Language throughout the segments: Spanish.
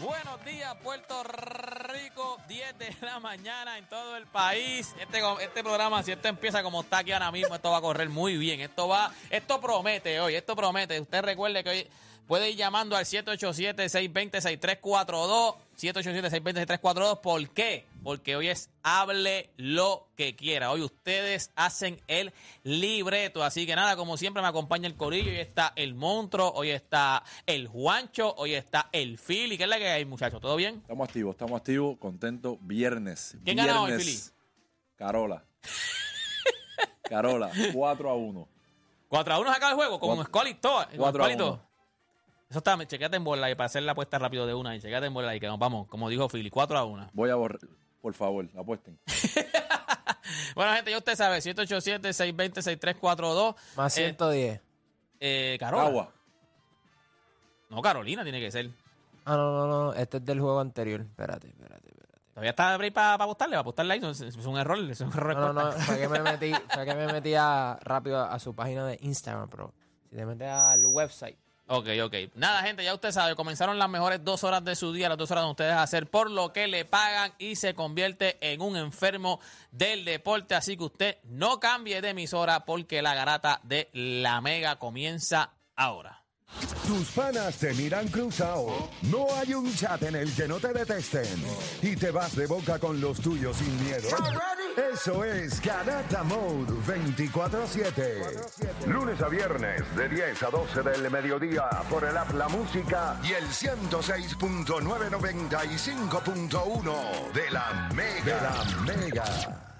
Buenos días, Puerto Rico, 10 de la mañana en todo el país. Este, este programa, si esto empieza como está aquí ahora mismo, esto va a correr muy bien. Esto va, esto promete hoy, esto promete. Usted recuerde que hoy puede ir llamando al 787-620-6342. 787-620-6342. ¿Por qué? Porque hoy es hable lo que quiera. Hoy ustedes hacen el libreto. Así que nada, como siempre me acompaña el corillo. Hoy está el monstruo, hoy está el Juancho, hoy está el Philly. ¿Qué es la que hay, muchachos? ¿Todo bien? Estamos activos, estamos activos, contentos. Viernes. ¿Quién ganó hoy. Philly? Carola. Carola, 4 a 1. 4 a 1 se acaba el juego, con Cuatro- Scully todo. con cuatro a Scully y todo. uno. Eso está, chequete en bola y para hacer la apuesta rápido de una y chequete en bola y que nos vamos, como dijo Philly, 4 a 1. Voy a borrar, por favor, apuesten. Bueno, gente, ya usted sabe, 787-620-6342. Más Eh, 110. Eh, Carola. Agua. No, Carolina tiene que ser. Ah, no, no, no. Este es del juego anterior. Espérate, espérate, espérate. Todavía está break para apostarle, para apostarle ahí. Es, es un error, es un error. No, no, no. Fue que me metí, fue que me metí a- rápido a su página de Instagram, pero si te metes al website. Ok, ok. Nada, gente, ya usted sabe, comenzaron las mejores dos horas de su día, las dos horas donde ustedes hacer por lo que le pagan y se convierte en un enfermo del deporte. Así que usted no cambie de emisora porque la garata de la mega comienza ahora. Tus panas te miran cruzado. No hay un chat en el que no te detesten. Y te vas de boca con los tuyos sin miedo. Eso es Garata Mode 24-7. Lunes a viernes de 10 a 12 del mediodía por el App La Música y el 106.995.1 de la Mega. De la Mega.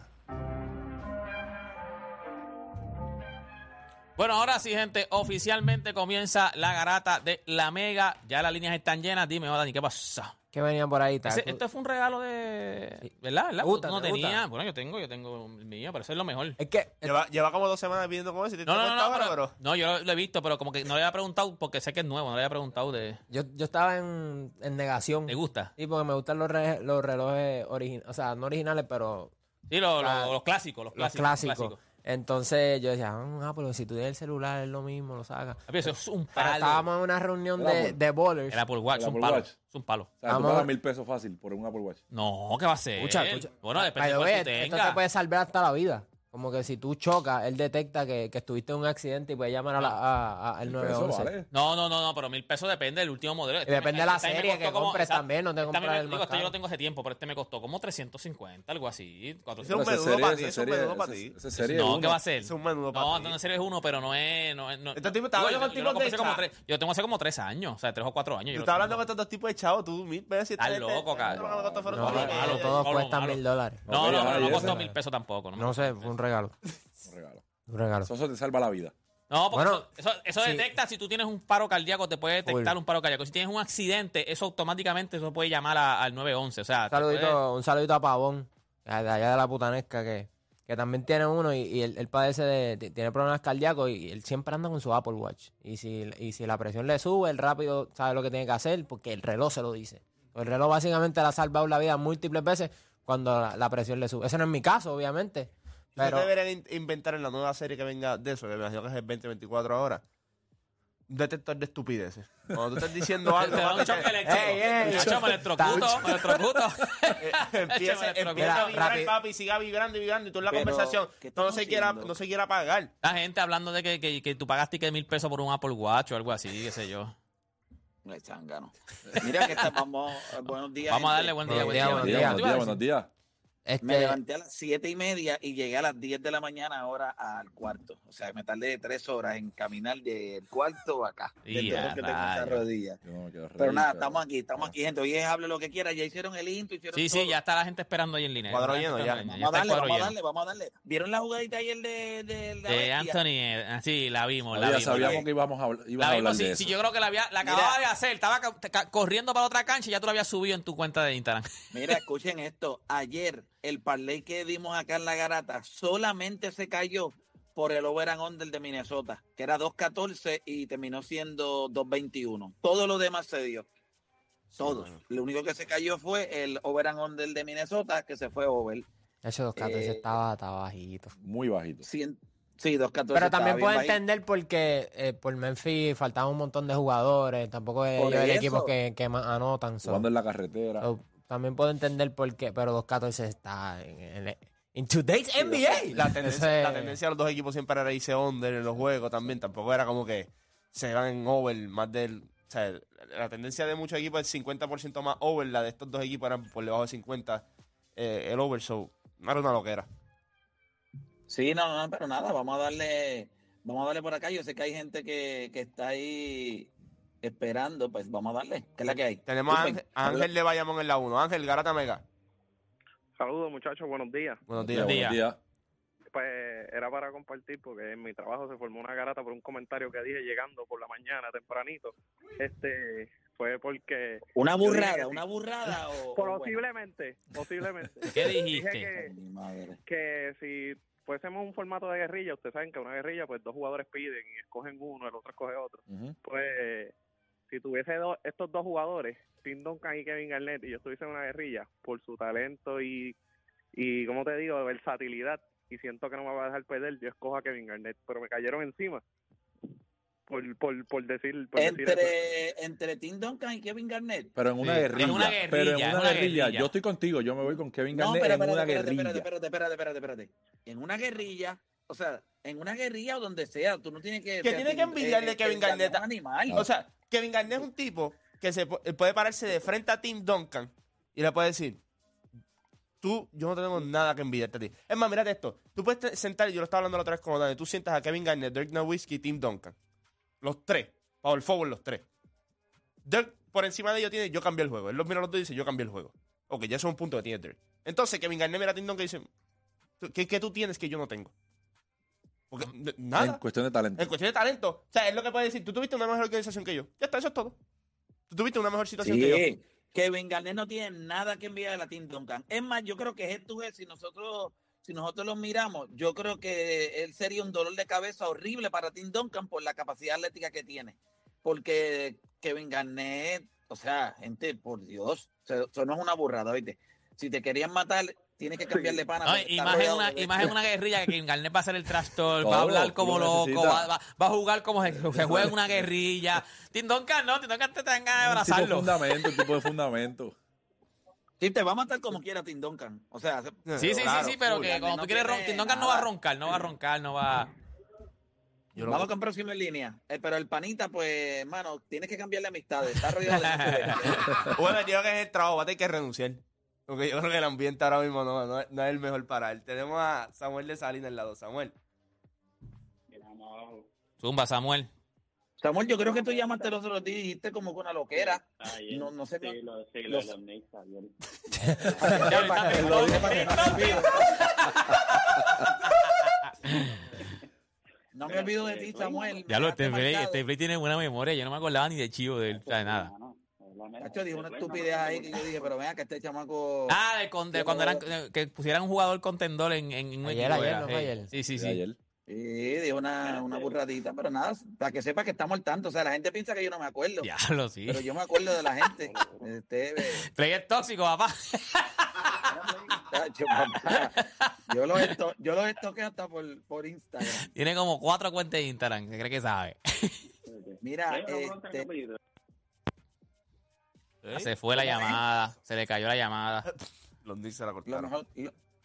Bueno, ahora sí, gente, oficialmente comienza la garata de la mega. Ya las líneas están llenas. Dime, Dani, ¿qué pasa? que venía por ahí. Ese- esto fue un regalo de. Sí. ¿Verdad? ¿Verdad? Me gusta, Tú no gusta. tenía. Bueno, yo tengo, yo tengo el mío, pero eso es lo mejor. Es que Lleva, lleva como dos semanas pidiendo como eso y te No, no, no, ahora, pero, no, yo lo he visto, pero como que no le había preguntado porque sé que es nuevo, no le había preguntado de. yo, yo estaba en, en negación. ¿Te gusta? Sí, porque me gustan los, re- los relojes originales, o sea, no originales, pero Sí, lo- lo- Ah, los clásicos, los los clásicos. clásicos. Entonces yo decía, ah, pero si tú tienes el celular es lo mismo, lo sacas. Papi, Eso es un Pero palo. estábamos en una reunión de, Apple. de bowlers. El Apple Watch, El es un Apple palo. Watch. Es un palo. O sea, tú Vamos. pagas mil pesos fácil por un Apple Watch. No, ¿qué va a ser? Escucha, escucha. Bueno, depende de way, tú esto te tengas. puede salvar hasta la vida. Como que si tú chocas, él detecta que, que estuviste en un accidente y puede llamar a la, a- a- al Eso 911. vale. No, no, no, no, pero mil pesos depende del último modelo. Este Y depende de la este me serie costó que compres exacto. también, no te Este compras me- el digo, más este yo lo caro. tengo hace tiempo, pero este me costó como 350, algo así. Ese 400. es un Pero menudo para ti, ese es un menudo para ti. esa serie no, uno. ¿qué va a ser? Es un menudo para No, ti. entonces series uno, pero no es. No, es- no, Este tipo está hablando yo- con yo lo tipos compré de hace como cha- tres- Yo lo tengo hace como tres años, o sea, tres o cuatro años. Tú yo lo estás hablando tengo. con estos dos tipos de chavos, tú mil veces. Estás este- loco, este- cabrón. no, no, no, No, no, eh, todos malo, cuestan malo. mil dólares. No, no, Ok, no, no ese- costó mil pesos tampoco. No, No sé, fue un. Regalo. Un regalo. Un regalo. Eso, eso te salva la vida. No, porque Bueno, eso, eso, sí. detecta si tú tienes un paro cardíaco, te puede detectar un paro cardíaco. Si tienes un accidente, eso automáticamente eso puede llamar a- al 911. O sea, Un puede- saludito, un saludito a Pavón, de allá de la putanesca, que, que también tiene uno y, y él, él padece de, de- tiene problemas cardíacos y él siempre anda con su Apple Watch. Y si, y si la presión le sube, él rápido sabe lo que tiene que hacer porque el reloj se lo dice. El reloj básicamente le ha salvado la vida múltiples veces cuando la, la presión le sube. Ese no es mi caso, obviamente. Pero deberían in- inventar en la nueva serie que venga de eso, que me imagino que es el 2024 ahora. Un detector de estupideces. Cuando tú estás diciendo algo, Te da un choque eléctrico. Ey, ey, Nacho, me electrocuto, me electrocuto. empieza, a vibrar, rápido. papi, siga vibrando y vibrando y tú en la Pero, conversación ¿qué no estamos se, quiera, no se quiera pagar. La gente hablando de que, que, que tú pagaste que mil pesos por un Apple Watch o algo así, qué sé yo. Mira que eh, buenos días. Vamos a darle buen día, buen día. buenos buen días. día. buenos días, buenos días. Este, Me levanté a las siete y media y llegué a las 10 de la mañana ahora al cuarto. O sea, me tardé tres horas en caminar del cuarto acá. Y que tengo rodilla. No Pero nada, estamos aquí, estamos aquí, gente. Hoy es hable lo que quiera. Ya hicieron el intro, hicieron Sí, todo. sí, ya está la gente esperando ahí en línea. Cuadro lleno, ya. Vamos a darle, vamos a darle, vamos a darle. ¿Vieron la jugadita ayer de, de? Anthony, eh, sí, la vimos, la Ya vimos. sabíamos que íbamos a, hablar de sí, eso. sí, yo creo que la, había, la Mira. acababa de hacer. Estaba corriendo para otra cancha y ya tú la habías subido en tu cuenta de Instagram. Mira, escuchen esto. Ayer el parlay que dimos acá en la garata solamente se cayó por el over and under de Minnesota, que era 2.14 y terminó siendo 2.21. Todo lo demás se dio. Todos. Lo único que se cayó fue el over and under de Minnesota, que se fue over. ese 214 eh, estaba, estaba bajito. Muy bajito. Cien- sí, 2.14. Pero también puedo bajito. entender porque eh, por Memphis faltaba un montón de jugadores. Tampoco es el equipo que, que más anotan. Jugando en la carretera. so, también puedo entender por qué, pero 214 está en, en, en today's NBA. La tendencia, la tendencia de los dos equipos siempre era irse under en los juegos también. Tampoco era como que se van en over más del. O sea, la tendencia de muchos equipos es 50% más over. La de estos dos equipos eran por debajo de 50 eh, el over. So, no era una loquera. Sí, no, no, pero nada, vamos a darle, vamos a darle por acá. Yo sé que hay gente que, que está ahí esperando, pues vamos a darle. ¿Qué es la que hay? Tenemos a. Ángel, a Ángel de Bayamón en la 1. Ángel, Garata Mega. Saludos muchachos, buenos días. Buenos Buenos días. días. Pues era para compartir porque en mi trabajo se formó una garata por un comentario que dije llegando por la mañana tempranito. Este fue porque Una burrada, una burrada o, o bueno? posiblemente, posiblemente ¿Qué dije dijiste? que, Mi madre. que si fuésemos un formato de guerrilla, ustedes saben que una guerrilla pues dos jugadores piden y escogen uno, el otro escoge otro. Pues si tuviese do- estos dos jugadores, Tim Duncan y Kevin Garnett, y yo estuviese en una guerrilla por su talento y, y como te digo, versatilidad, y siento que no me va a dejar perder, yo escojo a Kevin Garnett, pero me cayeron encima. Por, por, por decir, por decir eso. Entre, entre Tim Duncan y Kevin Garnett. Pero en una Sí, guerrilla. en una Pero en guerrilla, una, una guerrilla. guerrilla. Yo estoy contigo. Yo me voy con Kevin No, Garnett pero en una espérate, espérate, guerrilla. espérate, espérate, espérate, espérate, espérate. En una guerrilla, o sea, en una guerrilla o donde sea, tú no tienes que... ¿Qué tiene que envidiarle eh, Kevin Garnett Garnett es un animal. O sea, Kevin Garnett es un tipo que se pu- puede pararse de frente a Tim Duncan y le puede decir, tú, yo no tengo nada que envidiarte a ti. Es más, mírate esto. Tú puedes sentar, yo lo estaba hablando la otra vez con Dani, tú sientas a Kevin Garnett, Dirk Nowitzki y Tim Duncan. Los tres. Power forward los tres. Dirk, por encima de ellos tiene, yo cambié el juego. Él los mira los dos y dice, yo cambié el juego. Ok, ya es un punto que tiene Dirk. Entonces, Kevin Garnett mira a Tim Duncan y dice, "¿Tú- ¿qué, qué tú tienes que yo no tengo? Porque, En cuestión de talento. En cuestión de talento. O sea, es lo que puede decir. Tú tuviste una mejor organización que yo. Ya está, eso es todo. Tú tuviste una mejor situación Sí, que yo. Kevin Garnett no tiene nada que enviar a Tim Duncan. Es más, yo creo que es tú si nosotros si nosotros lo miramos, yo creo que él sería un dolor de cabeza horrible para Tim Duncan por la capacidad atlética que tiene. Porque Kevin Garnett, o sea, gente, por Dios, eso eso no es una burrada, ¿viste? Si te querían matar, tienes que cambiarle pana. No, porque y está más en rodeado una, de y más en una guerrilla que Kim Garnett va a ser el trastor, va a hablar como loco, va, va- va a jugar como se, se juega en una guerrilla. Tim Duncan no, Tim Duncan te dan ganas de Un tipo de abrazarlo. fundamento, un tipo de fundamento. Sí, te va a matar como quiera Tim Duncan. O sea, Sí, sí, Claro, sí, sí, pero que cuando no tú quieres roncar, Tim Duncan no va a roncar, no va a roncar, no va... Yo lo- Vamos con próximo en línea. Eh, pero el panita, pues, hermano, tienes que cambiarle amistades. Está rodeado de. Bueno, yo que es el trabajo, va a tener que renunciar. Porque yo creo que el ambiente ahora mismo no, no, no es el mejor para él. Tenemos a Samuel de Salinas al lado. Samuel. Zumba, Samuel. Samuel, yo creo que tú llamaste los otros días y dijiste como que una loquera. No, no sé. Sí, lo, sí, los- lo de los Knicks ayer. No me olvido de ti, Samuel. Ya lo, este Play, este Play tiene buena memoria, yo no me acordaba ni de chivo de él, o sea, de nada. Nacho dijo una estupidez ahí que yo dije, pero vea que este chamaco. Ah, de, con- de cuando eran, que pusieran un jugador contendor en, en un Ayer, equipo. ayer, era, ¿no fue sí. ayer? Sí, sí, sí. ayer. Sí, dijo una, una burradita, pero nada, para que sepa que estamos al tanto. O sea, la gente piensa que yo no me acuerdo. Diablo, sí. Pero yo me acuerdo de la gente. Este, Play es tóxico, papá. Yo los esto, yo los estoqueo hasta por, por Instagram. Tiene como cuatro cuentas de Instagram, se cree que sabe. Mira, este. ¿Eh? Se fue la llamada, se le cayó la llamada. Los se la lo cortaron. mejor,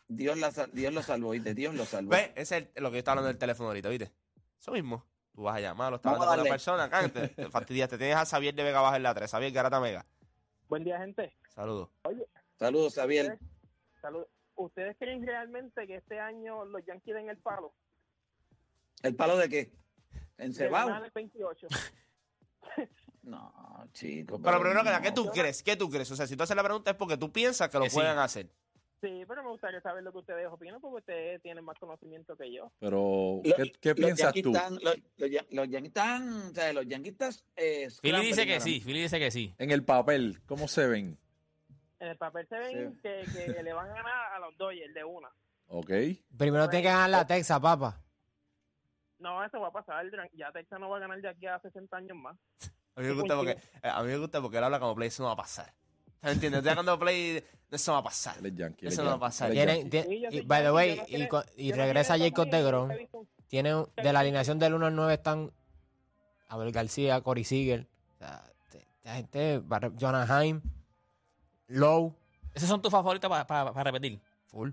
Dios, la, Dios lo salvó, ¿viste? Dios lo salvó. ¿Ves? Ese es el- lo que yo estaba hablando del teléfono ahorita, ¿viste? Eso mismo. Tú vas a llamar, lo estás hablando a con una persona, acá, te, te fastidiaste. Tienes a Xavier de Vega Baja en la 3, Xavier Garata Mega. Buen día, gente. Saludos. Saludos, Xavier. ¿Ustedes creen realmente que este año los Yankees den el palo? ¿El palo de qué? ¿En Cebao? ganar el 28. No, chico. Pero primero que nada, no. ¿qué tú crees? ¿Qué tú crees? O sea, si tú haces la pregunta es porque tú piensas que lo Que sí. pueden hacer. Sí, pero me gustaría saber lo que ustedes opinan porque ustedes tienen más conocimiento que yo. Pero, Lo- ¿qué, piensas tú? están- los, los Ya- los Yankees están, o sea, los Yankees están, eh, Philly dice que sí, Philly dice que sí. En el papel, ¿cómo se ven? En el papel se ven que, que le van a ganar a los Dodgers de una. ¿Ok? Primero tiene que ganar la Texas, papá. No, eso va a pasar. Ya Texas no va a ganar de aquí a 60 años más. A mí me gusta porque, eh, a mí me gusta porque él habla como play, eso no va a pasar. ¿Entiendes? Estoy hablando play, eso no va a pasar. Él es yankee. Eso no va a pasar. Tienen, yankee. tie- Sí, yo y, by the way, no y, y no regresa quiero Jacob estar de con Grom. ellos, he visto- Tiene un- de la alineación del 1 al 9 están Abel García, Corey Seager, o sea, te- esta gente, Jonah Heim, Lowe, ¿Esos son tus favoritos para repetir? full.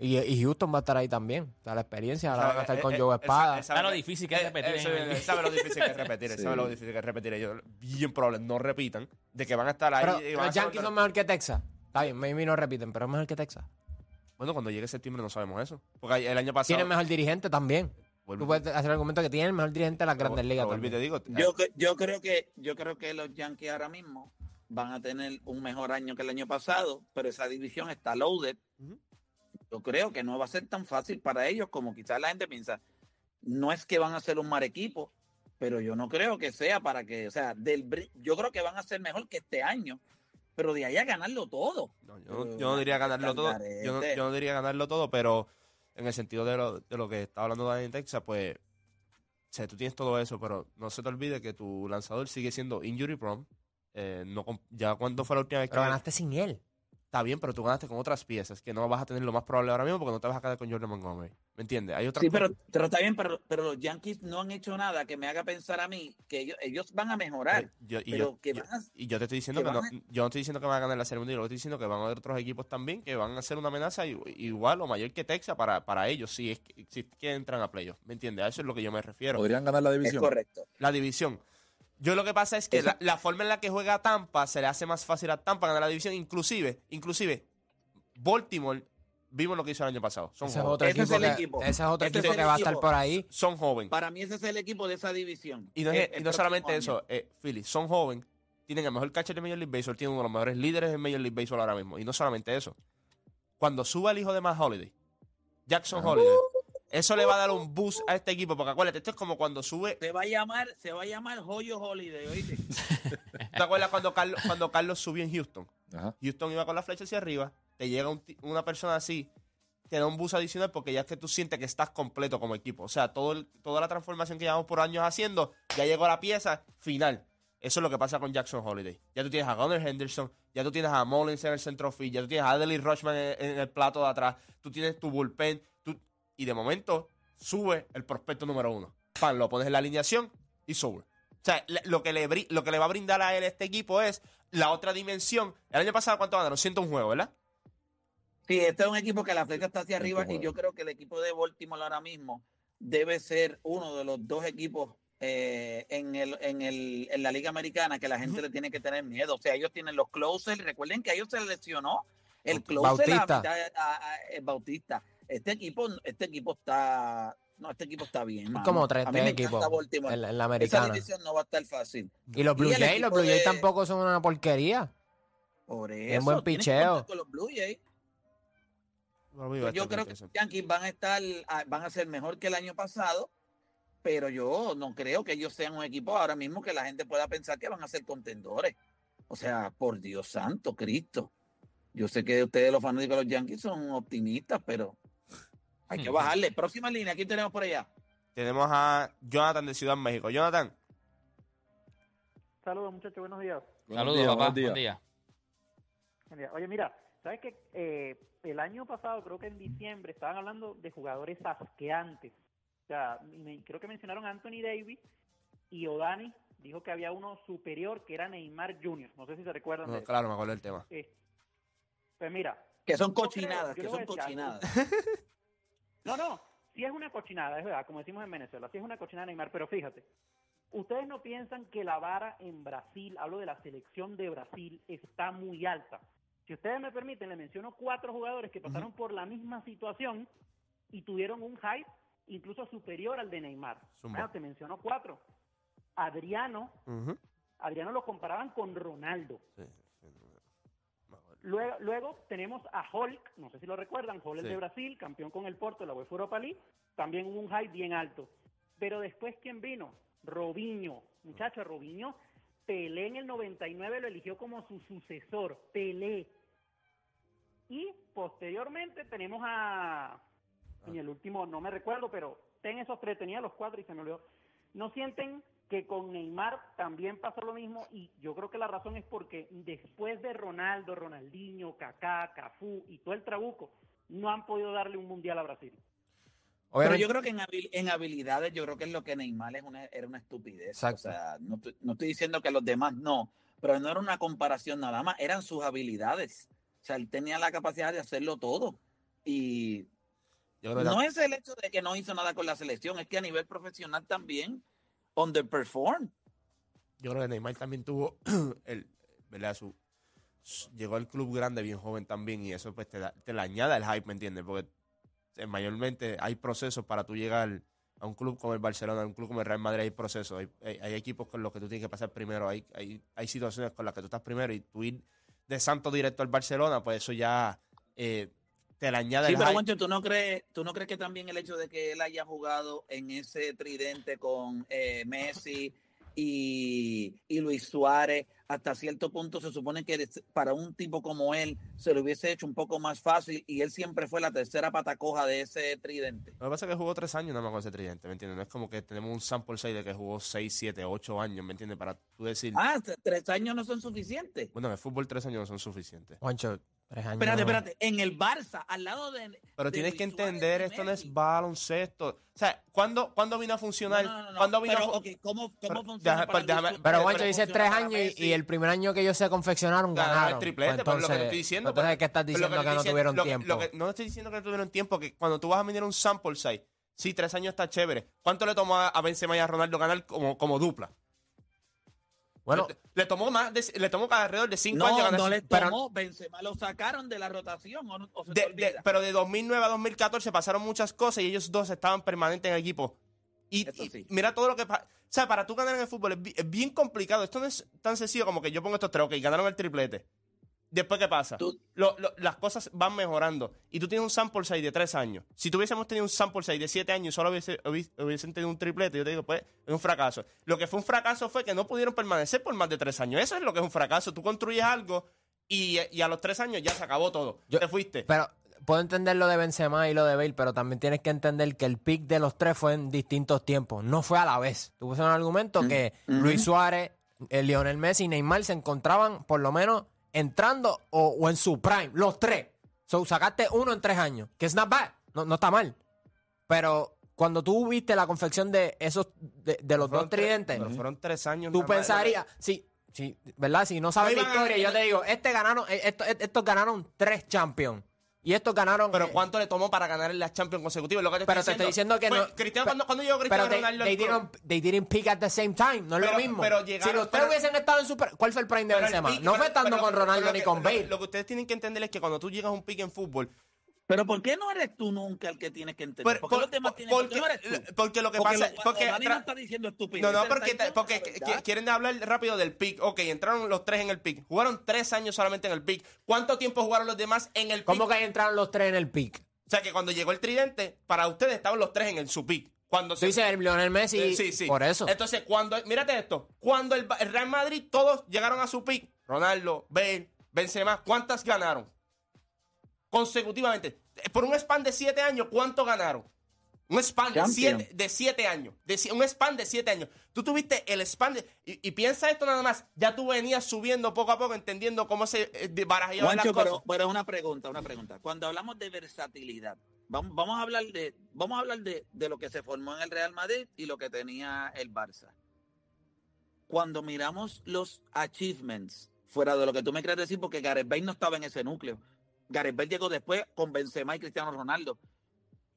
Y, y Houston va a estar ahí también. O sea, la experiencia ahora van a estar con Eh, Joe eh, Espada. él sabe- Sabe lo difícil que es eh, repetir sabe- lo difícil que es repetir. sabe lo difícil que es repetir. Ellos, bien probable, no repitan. De que van a estar ahí. Pero y van a los Yankees son mejor que Texas. Está bien, maybe no repiten, pero es mejor que Texas. Bueno, cuando llegue septiembre no sabemos eso. Porque el año pasado. Tienen mejor dirigente también. Tú puedes hacer el argumento que tienen el mejor dirigente de las grandes ligas te digo. Yo, cre- yo creo que yo creo que los Yankees ahora mismo van a tener un mejor año que el año pasado, pero esa división está loaded. Yo creo que no va a ser tan fácil para ellos como quizás la gente piensa. No es que van a ser un mal equipo, pero yo no creo que sea para que, o sea, del yo creo que van a ser mejor que este año, pero de ahí a ganarlo todo. No, yo, no- yo no diría ganarlo todo. Yo no, yo no diría ganarlo todo, pero en el sentido de lo, de lo que está hablando Dani en Texas, pues. O sea, tú tienes todo eso, pero no se te olvide que tu lanzador sigue siendo injury prone. Eh, no, ya cuando fue la última vez que Pero ganaste sin él. Está bien, pero tú ganaste con otras piezas que no vas a tener lo más probable ahora mismo porque no te vas a quedar con Jordan Montgomery. ¿Me entiendes? Hay otras Sí, pero, pero está bien, pero, pero los Yankees no han hecho nada que me haga pensar a mí que ellos, ellos van a mejorar. Yo- y, pero yo, que yo- van a- y yo te estoy diciendo que que no, yo no estoy diciendo que van a ganar la serie mundial, yo estoy diciendo que van a haber otros equipos también que van a ser una amenaza igual o mayor que Texas para, para ellos, si es, que, si es que entran a playoffs. ¿Me entiendes? A eso es lo que yo me refiero. ¿Podrían ganar la Es división? correcto. La división. Yo lo que pasa es que la, la forma en la que juega Tampa se le hace más fácil a Tampa ganar la división, inclusive, inclusive Baltimore vimos lo que hizo el año pasado. Son Ese es jóvenes. otro Ese es el que, equipo. ese es otro equipo que va a estar por ahí. Son jóvenes. Para mí ese es el equipo de esa división. Y no, es- el- y no solamente año. eso, eh, Philly, son jóvenes, tienen el mejor catcher de Major League Baseball, tienen uno de los mejores líderes en Major League Baseball ahora mismo. Y no solamente eso. Cuando suba el hijo de Matt Holiday, Jackson Holiday, Eso le va a dar un boost a este equipo, porque acuérdate, esto es como cuando sube. Se va a llamar, se va a llamar Joyo Holiday, ¿oíste? ¿Te acuerdas cuando Carlos, cuando Carlos subió en Houston? Ajá. Houston iba con la flecha hacia arriba, te llega un una persona así, te da un boost adicional porque ya es que tú sientes que estás completo como equipo. O sea, todo el- toda la transformación que llevamos por años haciendo, ya llegó la pieza final. Eso es lo que pasa con Jackson Holiday. Ya tú tienes a Gunnar Henderson, ya tú tienes a Mullins en el centro field, ya tú tienes a Adley Rushman en, en el plato de atrás, tú tienes tu bullpen, tú- y de momento sube el prospecto número uno. Pan, lo pones en la alineación y sube. O sea, lo que, le, lo que le va a brindar a él este equipo es la otra dimensión. El año pasado, ¿cuánto ganaron? 101 juegos, ¿verdad? Sí, este es un equipo que la flecha está hacia arriba y juego. yo creo que el equipo de Baltimore ahora mismo debe ser uno de los dos equipos eh, en, el, en, el, en la Liga Americana que la gente le tiene que tener miedo. O sea, ellos tienen los closers. Recuerden que a ellos se les lesionó el closer Bautista. a- a- a- Bautista. Este equipo, este equipo está... No, este equipo está bien. mano. como tres, tres equipos en, la- la Esa americana. división no va a estar fácil. Y los Blue Jays, los Blue Jays de- tampoco son una porquería. Por eso. Bien buen picheo. con los Blue Jays. Yo creo que los Yankees van a estar, ah, van a ser mejor que el año pasado, pero yo no creo que ellos sean un equipo ahora mismo que la gente pueda pensar que van a ser contendores. O sea, por Dios santo, Cristo. Yo sé que ustedes los fanáticos de los Yankees son optimistas, pero hay que bajarle. Próxima línea, ¿quién tenemos por allá? Tenemos a Jonathan de Ciudad México. Jonathan, Saludos, muchachos, buenos días. Buenos Saludos, días, papá. buenos días. Buen día. Oye, mira, ¿sabes qué? Eh, el año pasado, creo que en diciembre, estaban hablando de jugadores asqueantes. O sea, me- creo que mencionaron a Anthony Davis y Odani dijo que había uno superior que era Neymar Jr. No sé si se recuerdan de no, eso. claro, me acuerdo del tema. Eh, pues mira, Que son creo- cochinadas, que son cochinadas. No, no, sí es una cochinada, es verdad, como decimos en Venezuela, sí es una cochinada Neymar, pero fíjate, ustedes no piensan que la vara en Brasil, hablo de la selección de Brasil, está muy alta. Si ustedes me permiten, le menciono cuatro jugadores que pasaron por la misma situación y tuvieron un hype incluso superior al de Neymar. Bueno, te menciono cuatro. Adriano. Adriano lo comparaban con Ronaldo. Sí. Luego, luego tenemos a Hulk, no sé si lo recuerdan, Hulk el de Brasil, campeón con el Porto de la UEFA Europa League, también hubo un hype bien alto. Pero después, ¿quién vino? Robinho. Muchacho, Robinho, Pelé en el 99 lo eligió como su sucesor, Pelé. Y posteriormente tenemos a, en el último, no me recuerdo, pero ten esos tres, tenía los cuatro y se me olvidó. ¿No sienten que con Neymar también pasó lo mismo? Y yo creo que la razón es porque después de Ronaldo, Ronaldinho, Kaká, Cafú y todo el trabuco, no han podido darle un mundial a Brasil. Pero yo creo que en, habil- en habilidades, yo creo que es lo que Neymar es una, era una estupidez. Exacto. O sea, no, estoy- no estoy diciendo que los demás no, pero no era una comparación nada más, eran sus habilidades. O sea, él tenía la capacidad de hacerlo todo. Y Yo creo que no es el hecho de que no hizo nada con la selección, es que a nivel profesional también underperform. yo creo que Neymar también tuvo el, ¿verdad? Su, llegó al club grande bien joven también y eso pues te, da- te le añade el hype, ¿me entiendes? Porque eh, mayormente hay procesos para tú llegar a un club como el Barcelona, a un club como el Real Madrid, hay procesos, hay, hay- hay equipos con los que tú tienes que pasar primero, hay, hay, hay situaciones con las que tú estás primero y tú ir de Santo directo al Barcelona, pues eso ya eh, te le añade Sí, pero. Juancho, ¿tú no crees, tú no crees que también el hecho de que él haya jugado en ese tridente con eh, Messi y, y Luis Suárez, hasta cierto punto se supone que para un tipo como él se lo hubiese hecho un poco más fácil y él siempre fue la tercera patacoja de ese tridente? Lo que pasa es que jugó tres años nada más con ese tridente, ¿me entiendes? No es como que tenemos un sample 6 de que jugó 6, 7, 8 años, ¿me entiendes? Para tú decir, Ah, tres años no son suficientes. bueno, en el fútbol tres años no son suficientes. Juancho. Espérate, espérate, en el Barça, al lado de... Pero de tienes que entender, esto no es baloncesto. O sea, ¿cuándo, ¿cuándo vino a funcionar? No, no, no, ¿Cuándo vino pero, a fu- ok, ¿cómo, cómo Pero, funciona déjame- Luis Pero? Juancho ¿Cómo dice tres años y, y el primer año que ellos se confeccionaron Ganaron ganaron. el triplete, Pues pero lo que te entonces, estoy diciendo. Entonces, pues, ¿qué estás diciendo te que no estoy tuvieron diciendo- lo tiempo? lo que- no estoy diciendo que no tuvieron tiempo, que cuando tú vas a medir un sample size, sí, tres años está chévere. ¿Cuánto le tomó a a Benzema y a Ronaldo ganar como, como dupla? Bueno, le, le tomó más de- le tomó alrededor de cinco años No, ganar. no le pero- tomó, Benzema lo sacaron de la rotación, o, no- o se de- de- pero de 2009 a 2014 pasaron muchas cosas y ellos dos estaban permanentes en el equipo. Y, Eso y sí. mira todo lo que pasa. O sea, para tú ganar en el fútbol es, es bien complicado. Esto no es tan sencillo como que yo pongo estos tres, ok, ganaron el triplete. Después, ¿qué pasa? Tú- Lo- lo- las cosas van mejorando. Y tú tienes un sample size de tres años. Si tuviésemos tenido un sample size de siete años y solo hubiese- hubiese- hubiesen tenido un triplete, yo te digo, pues, es un fracaso. Lo que fue un fracaso fue que no pudieron permanecer por más de tres años. Eso es lo que es un fracaso. Tú construyes algo y, y a los tres años ya se acabó todo. Yo- te fuiste. Pero puedo entender lo de Benzema y lo de Bale, pero también tienes que entender que el pick de los tres fue en distintos tiempos. No fue a la vez. Tú pusiste un argumento que Luis Suárez, eh, Lionel Messi y Neymar se encontraban por lo menos entrando o, o en su prime. Los tres. So, sacaste uno en tres años. Que es not bad. No, no está mal. Pero cuando tú viste la confección de esos, de, de los dos tres- tridentes, pero fueron tres años. tú pensarías, sí, sí, ¿verdad? Si no sabes la historia, yo te digo, este ganaron, eh, estos, estos ganaron tres champions. Y estos ganaron. Pero eh, ¿cuánto le tomó para ganar las Champions consecutivas? Lo que te pero estoy te estoy diciendo que Pues, no. Cristiano, pe- cuando, llegó Cristiano pero they, Ronaldo they didn't, they didn't pick at the same time. No es Pero- lo mismo. pero si llegaron- pero- hubiesen estado en su. pre- ¿Cuál fue el prime de Pero Benzema? no pero- fue estando pero con lo Ronaldo lo ni con lo- Bale. Lo que ustedes tienen que entender es que cuando tú llegas a un pick en fútbol, Pero ¿por qué no eres tú nunca el que tienes que entender? Por- ¿Por qué por- los demás tienen ¿por qué porque, no eres tú? porque lo que Porque pasa lo- porque Dani no está diciendo estupidez. no, no, porque, porque verdad. quieren hablar rápido del pick. Ok, entraron los tres en el pick. Jugaron tres años solamente en el pick. ¿Cuánto tiempo jugaron los demás en el pick? ¿Cómo que ahí entraron los tres en el pick? O sea, que cuando llegó el tridente, para ustedes estaban los tres en el su pick. Cuando Tú dices el Lionel Messi. Eh, sí, sí. Por eso. Entonces, cuando, mírate esto, cuando el, Ba- el Real Madrid todos llegaron a su pick, Ronaldo, Bale, Benzema, ¿cuántas ganaron? Consecutivamente. Por un span de siete años, ¿cuánto ganaron? Un span de siete, de siete años. De un span de siete años. Tú tuviste el span de... Y, y piensa esto nada más. Ya tú venías subiendo poco a poco, entendiendo cómo se eh, barajaban las cosas. pero, pero una pregunta, una pregunta. Cuando hablamos de versatilidad, vamos, vamos a hablar de, vamos a hablar de, de lo que se formó en el Real Madrid y lo que tenía el Barça. Cuando miramos los achievements, fuera de lo que tú me quieres decir, porque Gareth Bale no estaba en ese núcleo. Gareth Bale llegó después con Benzema y Cristiano Ronaldo.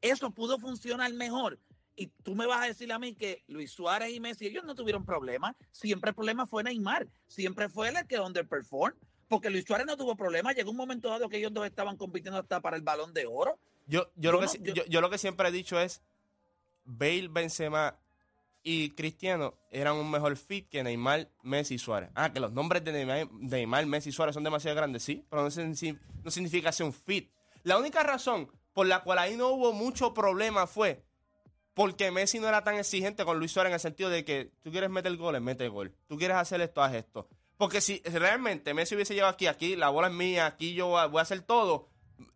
Eso pudo funcionar mejor. Y tú me vas a decir a mí que Luis Suárez y Messi, ellos no tuvieron problemas. Siempre el problema fue Neymar. Siempre fue él el que underperformed. Porque Luis Suárez no tuvo problemas. Llegó un momento dado que ellos dos estaban compitiendo hasta para el balón de oro. Yo, yo, lo que, no- yo lo que siempre he dicho es Bale, Benzema y Cristiano eran un mejor fit que Neymar, Messi y Suárez. Ah, que los nombres de Neymar, Neymar, Messi y Suárez son demasiado grandes, sí, pero no, no significa ser un fit. La única razón por la cual ahí no hubo mucho problema fue porque Messi no era tan exigente con Luis Suárez en el sentido de que tú quieres meter goles, mete gol. Tú quieres hacer esto, haz esto. Porque si realmente Messi hubiese llegado aquí, aquí la bola es mía, aquí yo voy a hacer todo,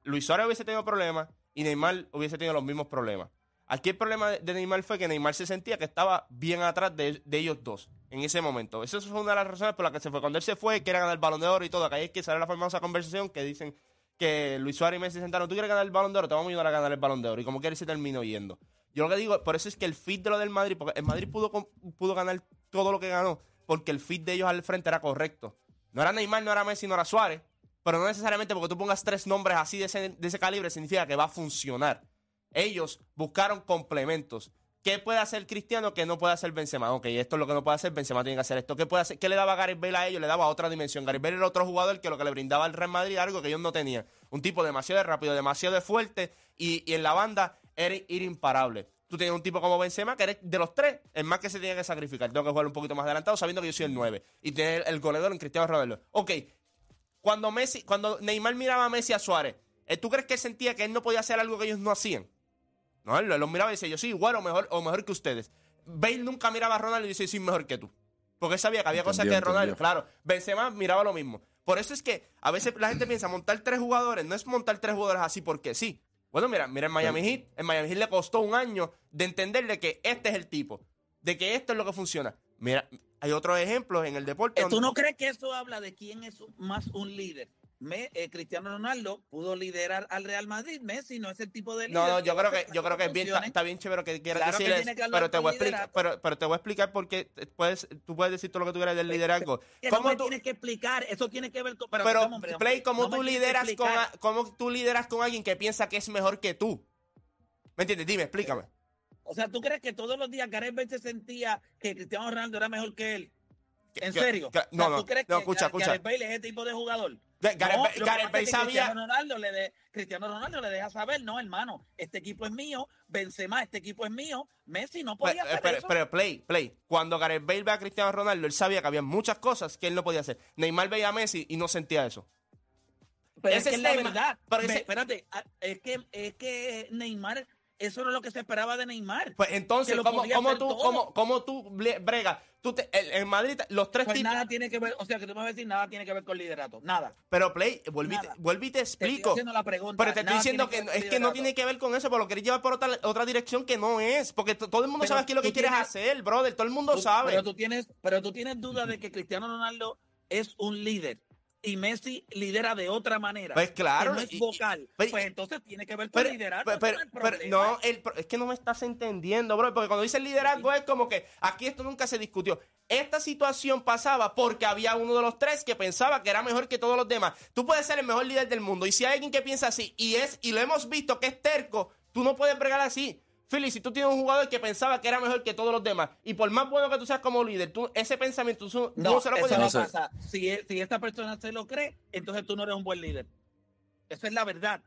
Luis Suárez hubiese tenido problemas y Neymar hubiese tenido los mismos problemas. Aquí el problema de- Neymar fue que Neymar se sentía que estaba bien atrás de, ellos dos en ese momento. Esa fue una de las razones por las que se fue. Cuando él se fue, que era ganar el balón de oro y todo, acá es que sale la famosa conversación que dicen que Luis Suárez y Messi se sentaron, tú quieres ganar el balón de oro, te vamos a ayudar a ganar el balón de oro. Y como quiere se terminó yendo. Yo lo que digo, por eso es que el fit de lo del Madrid, porque el Madrid pudo, pudo ganar todo lo que ganó, porque el fit de ellos al frente era correcto. No era Neymar, no era Messi, no era Suárez, pero no necesariamente porque tú pongas tres nombres así de ese, de ese calibre significa que va a funcionar. Ellos buscaron complementos. ¿Qué puede hacer Cristiano que no puede hacer Benzema? Ok, esto es lo que no puede hacer, Benzema tiene que hacer esto. ¿Qué, puede hacer? ¿Qué le daba Gareth Bale a ellos? Le daba otra dimensión. Gareth Bale era otro jugador que lo que le brindaba al Real Madrid algo que ellos no tenían. Un tipo demasiado rápido, demasiado fuerte y, en la banda era ir imparable. Tú tienes un tipo como Benzema que eres de los tres, el más que se tiene que sacrificar. Tengo que jugar un poquito más adelantado sabiendo que yo soy el 9. Y tener el goleador en Cristiano Ronaldo. Ok, cuando Messi, cuando Neymar miraba a Messi a Suárez, ¿eh, ¿tú crees que él sentía que él no podía hacer algo que ellos no hacían? No, él los miraba y decía, yo soy igual o mejor, o mejor que ustedes. Bale nunca miraba a Ronaldo y decía, yo soy mejor que tú. Porque él sabía que había cosas Entendió, que Ronaldo, entendió. claro. Benzema miraba lo mismo. Por eso es que a veces la gente piensa, montar tres jugadores, no es montar tres jugadores así porque sí. Bueno, mira, mira en Miami Heat. En Miami Heat le costó un año de entenderle que este es el tipo, de que esto es lo que funciona. Mira, hay otros ejemplos en el deporte. Eh, ¿Tú donde- no crees que eso habla de quién es más un líder? Me, eh, Cristiano Ronaldo pudo liderar al Real Madrid, Messi no es el tipo de líder. No, no, yo creo que yo creo que es bien, está, bien chévere que quieras Claro que decir eso, que pero te voy a explicar, pero, pero te voy a explicar porque te puedes, tú puedes decir todo lo que tú quieras del liderazgo. Que no ¿Cómo me tú- tienes que explicar, eso tiene que ver con... pero hombre, Play, ¿cómo no tú que lideras con, cómo tú lideras con alguien que piensa que es mejor que tú? ¿Me entiendes? Dime, explícame. O sea, ¿tú crees que todos los días Gareth Bale se sentía que Cristiano Ronaldo era mejor que él? ¿En que- serio? que- O sea, no, no, ¿Tú crees no, que escucha, Gar- escucha. Gareth Bale es ese tipo de jugador? Gareth No, Bale- sabía- Cristiano Ronaldo, le de, Cristiano Ronaldo le deja saber, no, hermano, este equipo es mío, Benzema, este equipo es mío, Messi no podía Pero, hacer pero- eso. pero, Play, Play. Cuando Gareth Bale ve a Cristiano Ronaldo, él sabía que había muchas cosas que él no podía hacer. Neymar veía a Messi y no sentía eso. Pero Ese es que es la verdad. pero Ve, ese- espérate, es que, es que Neymar, eso no es lo que se esperaba de Neymar. Pues entonces, ¿cómo, cómo tú, cómo, cómo tú bregas? Tú te- el- en Madrid, los tres Pues tipos. nada tiene que ver, o sea, que tú me vas a decir, nada tiene que ver con liderato. Nada. Pero Play, vuelve y te, y te estoy explico. la pregunta. Pero te estoy diciendo que, es que no tiene que ver con eso, pero lo querés llevar por otra, otra dirección que no es. Porque todo el mundo Pero sabe qué es lo que quieres hacer, brother. Todo el mundo Tú- sabe. Pero tú tienes, pero tú tienes duda de que Cristiano Ronaldo es un líder y Messi lidera de otra manera. Pues claro, que no es y- y- vocal. pues entonces tiene que ver con Pero, liderazgo. pero- pero- no el no, es que no me estás entendiendo, bro. Porque cuando dice liderazgo es como que aquí esto nunca se discutió. Esta situación pasaba porque había uno de los tres que pensaba que era mejor que todos los demás. Tú puedes ser el mejor líder del mundo. Y si hay alguien que piensa así y es, y lo hemos visto que es terco, tú no puedes bregar así. Philly, si tú tienes un jugador que pensaba que era mejor que todos los demás, y por más bueno que tú seas como líder, tú, ese pensamiento tú, No, no se lo eso puedes no pasa. Si, si esta persona se lo cree, entonces tú no eres un buen líder. Esa es la verdad.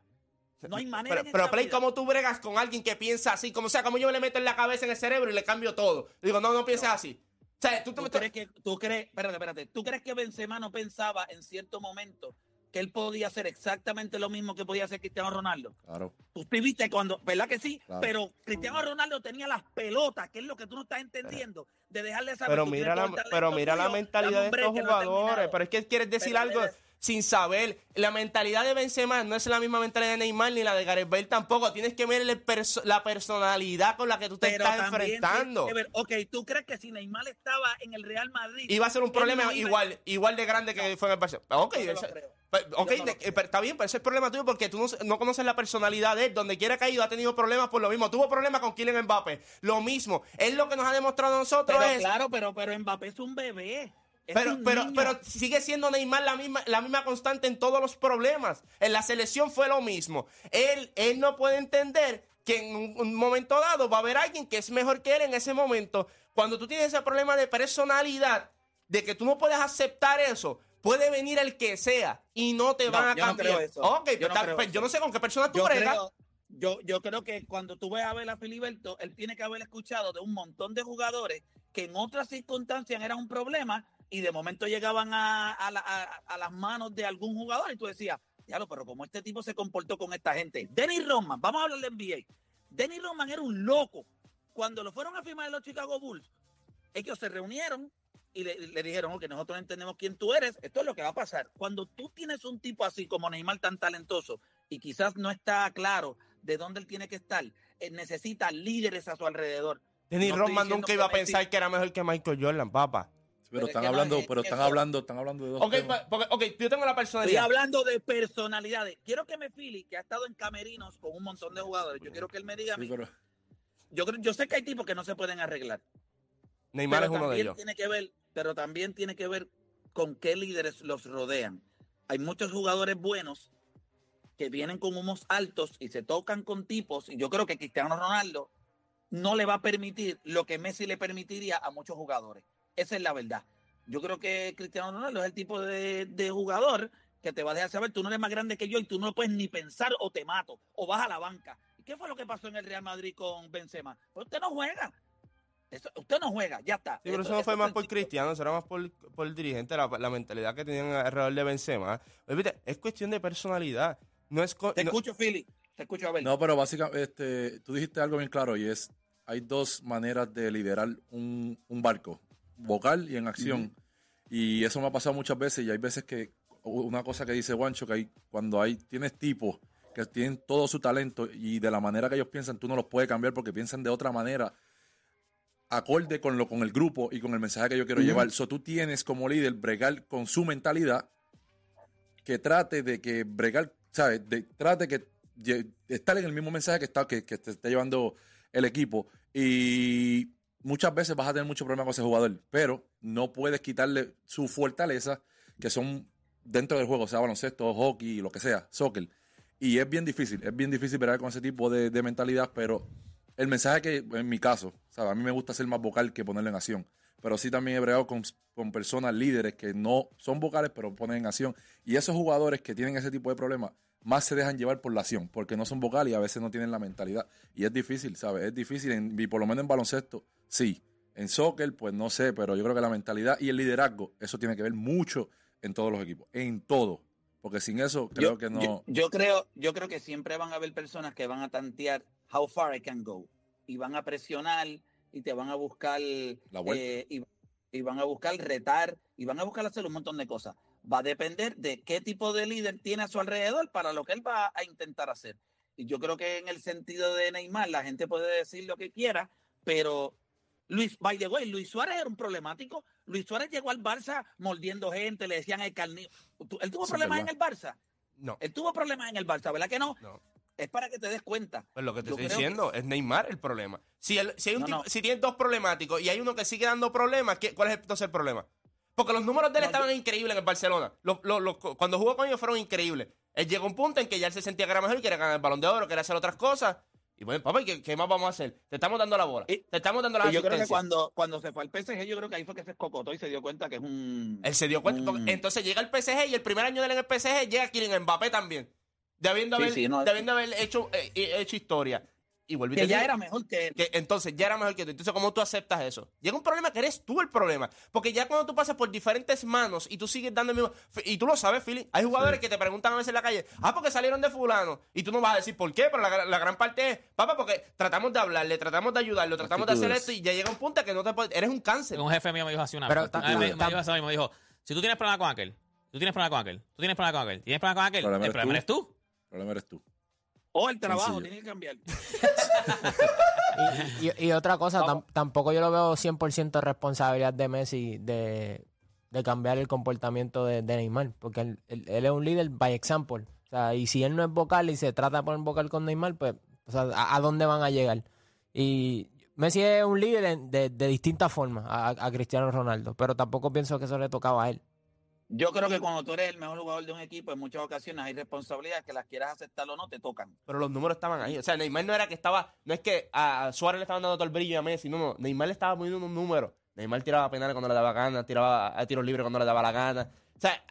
No hay manera. Pero, pero Play, vida. ¿cómo tú bregas con alguien que piensa así? Como sea, como yo le meto en la cabeza, en el cerebro y le cambio todo. Digo, no, no pienses No. así. O sea, tú te ¿Tú metes- crees que, tú crees, espérate, espérate, ¿tú crees que Benzema no pensaba en cierto momento que él podía hacer exactamente lo mismo que podía hacer Cristiano Ronaldo? Claro. Tú te viste cuando, ¿verdad que sí? Claro. Pero Cristiano Ronaldo tenía las pelotas, que es lo que tú no estás entendiendo, de dejarle saber. Pero mira la, pero mira la mentalidad de estos no jugadores. Pero es que quieres decir Pero algo sin saber. La mentalidad de Benzema no es la misma mentalidad de Neymar ni la de Gareth Bale tampoco. Tienes que ver perso- la personalidad con la que tú te Pero estás enfrentando. ver, ok, ¿tú crees que si Neymar estaba en el Real Madrid... Iba a ser un problema igual, igual de grande que No. fue en el Barcelona. Ok, no Pero, ok, no pero está bien, pero ese es el problema tuyo porque tú no, no conoces la personalidad de él. Donde quiera que ha ido ha tenido problemas por lo mismo. Tuvo problemas con Kylian Mbappé. Lo mismo. Él lo que nos ha demostrado a nosotros Pero es... claro, pero, pero Mbappé es un bebé. es Pero, pero, niño. pero sigue siendo Neymar la misma, la misma constante en todos los problemas. En la selección fue lo mismo. Él, él no puede entender que en un, un momento dado va a haber alguien que es mejor que él en ese momento. Cuando tú tienes ese problema de personalidad, de que tú no puedes aceptar eso, puede venir el que sea y no te No, van a yo no cambiar. creo eso. Ok, Yo pues no pues yo no sé con qué persona tú bregas. yo, yo creo que cuando tú ves a ver a Filiberto, él tiene que haber escuchado de un montón de jugadores que en otras circunstancias eran un problema y de momento llegaban a, a la- a- a las manos de algún jugador y tú decías, diablo, pero como este tipo se comportó con esta gente. Denny Rodman, vamos a hablar de NBA. Denny Rodman era un loco. Cuando lo fueron a firmar los Chicago Bulls, ellos se reunieron y le, le dijeron, ok, nosotros entendemos quién tú eres, esto es lo que va a pasar. Cuando tú tienes un tipo así como Neymar tan talentoso y quizás no está claro de dónde él tiene que estar, eh, necesita líderes a su alrededor. Denny No estoy Rodman nunca iba a pensar que era mejor que Michael Jordan, papá. Pero Pero es están no, hablando, es- pero están eso- hablando, están hablando de dos Ok, temas. pues, porque- ok, yo tengo la Estoy personalidad. hablando de personalidades. Quiero que me Philly, que ha estado en camerinos con un montón de jugadores, yo quiero que él me diga a Sí, mí. pero Yo, creo- yo sé que hay tipos que no se pueden arreglar. Neymar pero es uno de ellos. Tiene que ver, pero también tiene que ver con qué líderes los rodean. Hay muchos jugadores buenos que vienen con humos altos y se tocan con tipos, y yo creo que Cristiano Ronaldo no le va a permitir lo que Messi le permitiría a muchos jugadores. Esa es la verdad. Yo creo que Cristiano Ronaldo es el tipo de, de jugador que te va a dejar saber, tú no eres más grande que yo y tú no lo puedes ni pensar o te mato o vas a la banca. ¿Y qué fue lo que pasó en el Real Madrid con Benzema? Pues usted no juega. Eso- usted no juega, ya está. Sí, pero eso no fue más por. Cristiano, eso era más por, por el dirigente, la, la mentalidad que tenían alrededor de Benzema. Es cuestión de personalidad. No es Te no- escucho, Philly. Te escucho, Abel. No, pero básicamente, este, tú dijiste algo bien claro y es, hay dos maneras de liderar un, un barco, vocal y en acción. Y eso me ha pasado muchas veces y hay veces que, una cosa que dice Juancho, que hay, cuando hay, tienes tipos que tienen todo su talento y de la manera que ellos piensan, tú no los puedes cambiar porque piensan de otra manera acorde con lo con el grupo y con el mensaje que yo quiero llevar. So, tú tienes como líder bregar con su mentalidad que trate de que bregar, ¿sabes? De, trate que lle- estar en el mismo mensaje que está que, que te está llevando el equipo y muchas veces vas a tener mucho problema con ese jugador, pero no puedes quitarle su fortaleza que son dentro del juego, sea baloncesto, hockey, lo que sea, soccer. Y es bien difícil, es bien difícil bregar con ese tipo de, de mentalidad, pero el mensaje que, en mi caso, a mí me gusta ser más vocal que ponerlo en acción. Pero sí también he bregado con, con personas líderes que no son vocales, pero ponen en acción. Y esos jugadores que tienen ese tipo de problemas, más se dejan llevar por la acción, porque no son vocales y a veces no tienen la mentalidad. Y es difícil, ¿sabes? Es difícil, en- y por lo menos en baloncesto, sí. En soccer, pues no sé, pero yo creo que la mentalidad y el liderazgo, eso tiene que ver mucho en todos los equipos, en todo. Porque sin eso, creo yo, que no. yo, yo creo, yo creo que siempre van a haber personas que van a tantear how far I can go y van a presionar y te van a buscar La eh, y, y van a buscar retar y van a buscar hacer un montón de cosas. Va a depender de qué tipo de líder tiene a su alrededor para lo que él va a intentar hacer. Y yo creo que en el sentido de Neymar, la gente puede decir lo que quiera, pero Luis, by the way, Luis Suárez era un problemático. Luis Suárez llegó al Barça mordiendo gente, le decían el carnívoro. ¿Él tuvo Sí, problemas en el Barça? No. Él tuvo problemas en el Barça, ¿verdad que no? No. Es para que te des cuenta. Pues lo que te Yo estoy diciendo es Neymar el problema. Si, el- si hay un No, tipo- no. si tienes dos problemáticos y hay uno que sigue dando problemas, ¿qué- ¿cuál es entonces el problema? Porque los números de él No, estaban increíbles en el Barcelona. Los- los- los- cuando jugó con ellos fueron increíbles. Él llegó a un punto en que ya él se sentía que era mejor y quería ganar el balón de oro, quería hacer otras cosas. Y bueno, papá, ¿y ¿qué, qué más vamos a hacer? Te estamos dando la bola. Y- te estamos dando la yo creo que cuando, cuando se fue al PSG, yo creo que ahí fue que se escocotó y se dio cuenta que es un. Él se dio cuenta. un- Entonces llega el PSG y el primer año de él en el PSG llega Kylian Mbappé también. De habiendo, Sí, haber, sí, no, haber hecho, eh, eh, hecho historia. Y vuelve que ya era mejor que él. que entonces ya era mejor que tú. Entonces, ¿cómo tú aceptas eso? Llega un problema que eres tú el problema. Porque ya cuando tú pasas por diferentes manos y tú sigues dando el mismo. Y tú lo sabes, Philly. Hay jugadores que te preguntan a veces en la calle, ah, porque salieron de Fulano. Y tú no vas a decir por qué, pero la, la gran parte es, papá, porque tratamos de hablarle, tratamos de ayudarlo, tratamos de hacer esto y ya llega un punto que no te puedes. Eres un cáncer. Un jefe mío me dijo así una Pero vez. me, me dijo me dijo, si tú tienes problema con aquel, tú tienes problema con aquel, tú tienes problema con aquel, tienes problema con aquel, Problema el problema tú. eres tú. El problema eres tú. O el trabajo, Sencillo. tiene que cambiar. Y, y- y otra cosa, tam- tampoco yo lo veo 100% responsabilidad de Messi de, de cambiar el comportamiento de, de Neymar, porque él, él- él es un líder by example. O sea, y si él no es vocal y se trata de poner vocal con Neymar, pues, o sea, ¿a, a dónde van a llegar? Y Messi es un líder en- de, de distintas formas a, a Cristiano Ronaldo, pero tampoco pienso que eso le tocaba a él. Yo creo que cuando tú eres el mejor jugador de un equipo, en muchas ocasiones hay responsabilidades que las quieras aceptar o no, te tocan. Pero los números estaban ahí. O sea, Neymar no era que estaba. No es que a Suárez le estaban dando todo el brillo y a Messi. No, no. Neymar le estaba poniendo unos números. Neymar tiraba penales cuando le daba gana, tiraba a tiros libres cuando le daba la gana. O sea,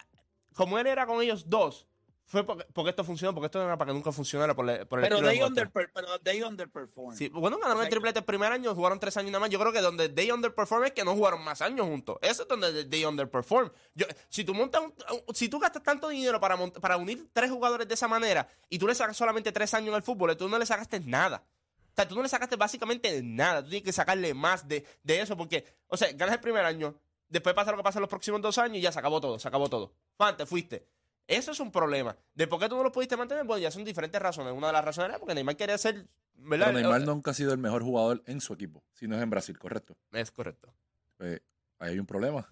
como él era con ellos dos, fue porque, porque esto funcionó, porque esto no era para que nunca funcionara por, el- por el Pero de they, este. underper, pero they underperform. Sí, bueno, ganaron O sea, el triplete el primer año, jugaron tres años nada más. Yo creo que donde they underperform es que no jugaron más años juntos. Eso es donde they underperform. Yo, si tú montas un- si tú gastas tanto dinero para, mont- para unir tres jugadores de esa manera y tú le sacas solamente tres años al fútbol, tú no le sacaste nada. O sea, tú no le sacaste básicamente nada. Tú tienes que sacarle más de, de eso porque, o sea, ganas el primer año, después pasa lo que pasa en los próximos dos años y ya se acabó todo, se acabó todo. Fan, te fuiste. Eso es un problema. ¿De por qué tú no lo pudiste mantener? Bueno, ya son diferentes razones. Una de las razones era porque Neymar quería ser, ¿verdad? Pero Neymar nunca ha sido el mejor jugador en su equipo, si no es en Brasil, correcto. Es correcto. Pues, ahí hay un problema.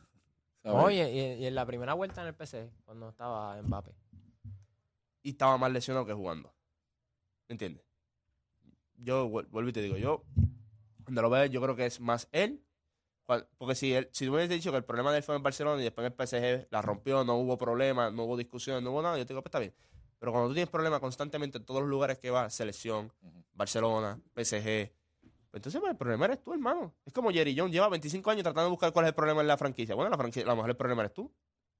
¿sabes? Oye, y, y en la primera vuelta en el PC, cuando estaba Mbappé. y estaba más lesionado que jugando. ¿Me entiendes? Yo vuel- vuelvo y te digo, yo, cuando lo veo, yo creo que es más él. Porque si él, si tú me hubieses dicho que el problema de él fue en Barcelona y después en el PSG la rompió, no hubo problema, no hubo discusión, no hubo nada, yo te digo, pues está bien. Pero cuando tú tienes problemas constantemente en todos los lugares que vas, selección. Barcelona, PSG, pues entonces pues, el problema eres tú, hermano. Es como Jerry John, lleva 25 años tratando de buscar cuál es el problema en la franquicia. Bueno, la franquicia, a lo mejor el problema eres tú.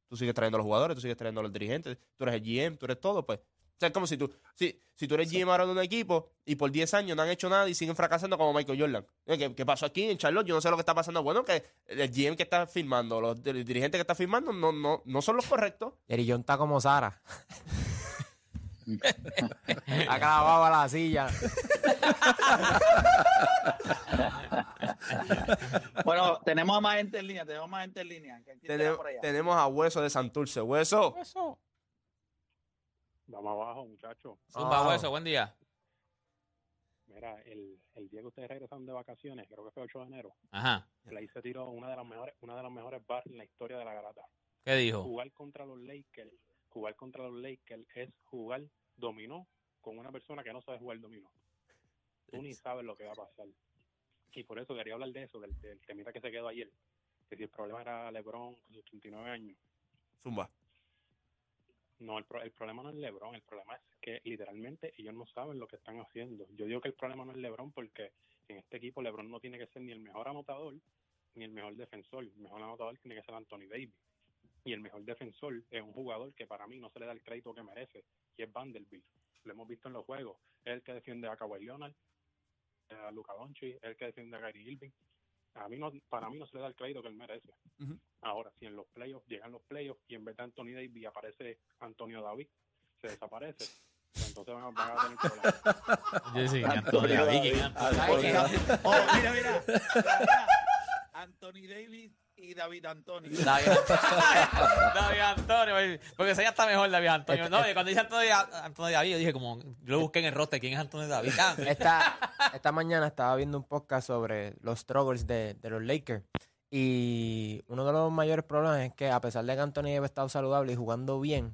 Tú sigues trayendo a los jugadores, tú sigues trayendo a los dirigentes, tú eres el GM, tú eres todo, pues. O sea, es como si tú, si, si tú eres GM ahora de un equipo y por 10 años no han hecho nada y siguen fracasando como Michael Jordan. Eh, ¿Qué, qué pasó aquí en Charlotte? Yo no sé lo que está pasando. Bueno, que el GM que está firmando, los dir- dirigentes que está firmando no, no, no son los correctos. John está como Sara. ha clavado a la silla. Bueno, tenemos a más gente en línea, tenemos más gente en línea. ¿Quién tiene Tenemos, por allá? tenemos a Hueso de Santurce. Hueso. Vamos abajo, muchachos. Zumba Ah. hueso, buen día. Mira, el, el día que ustedes regresaron de vacaciones, creo que fue 8 de enero, Ajá. le hice tiro una de las mejores, una de las mejores bars en la historia de la garata. ¿Qué dijo? Jugar contra los Lakers, jugar contra los Lakers es jugar dominó con una persona que no sabe jugar dominó. Tú ni sabes lo que va a pasar. Y por eso quería hablar de eso, del, del temita que se quedó ayer. Que si el problema era LeBron con sus 39 años. Zumba. No, el, pro- el problema no es LeBron, el problema es que literalmente ellos no saben lo que están haciendo. Yo digo que el problema no es LeBron porque en este equipo LeBron no tiene que ser ni el mejor anotador ni el mejor defensor. El mejor anotador tiene que ser Anthony Davis. Y el mejor defensor es un jugador que para mí no se le da el crédito que merece, y es Vanderbilt. Lo hemos visto en los juegos. Es el que defiende a Kawhi Leonard, a Luka Doncic, es el que defiende a Kyrie Irving. A mí no, para mí no se le da el crédito que él merece. Ahora, si en los playoffs llegan los playoffs y en vez de Anthony Davis aparece Antonio David, se desaparece, entonces van, a- van a tener problemas. Yo sí, Antonio David. Oh, mira, mira. Mira, Anthony Davis y David Antonio. David Antonio. David Antonio, porque ese ya está mejor, David Antonio. No, y cuando dice Antonio, Antonio David, yo dije como, yo lo busqué en el roster, ¿quién es Antonio David? Ah, Esta, esta mañana estaba viendo un podcast sobre los struggles de, de los Lakers. Y uno de los mayores problemas es que a pesar de que Anthony Davis estado saludable y jugando bien,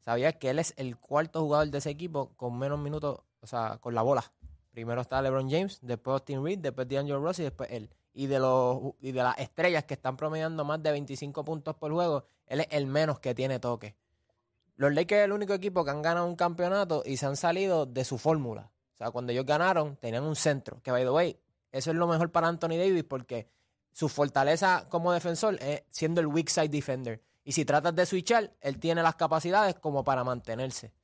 sabía que él es el cuarto jugador de ese equipo con menos minutos, o sea, con la bola. Primero está LeBron James, después Austin Reed, después D'Angelo Ross y después él. Y de, los, y de las estrellas que están promediando más de 25 puntos por juego, él es el menos que tiene toque. Los Lakers es el único equipo que han ganado un campeonato y se han salido de su fórmula. O sea, cuando ellos ganaron, tenían un centro. Que, by the way, eso es lo mejor para Anthony Davis porque su fortaleza como defensor es siendo el weak side defender. Y si tratas de switchar, él tiene las capacidades como para mantenerse.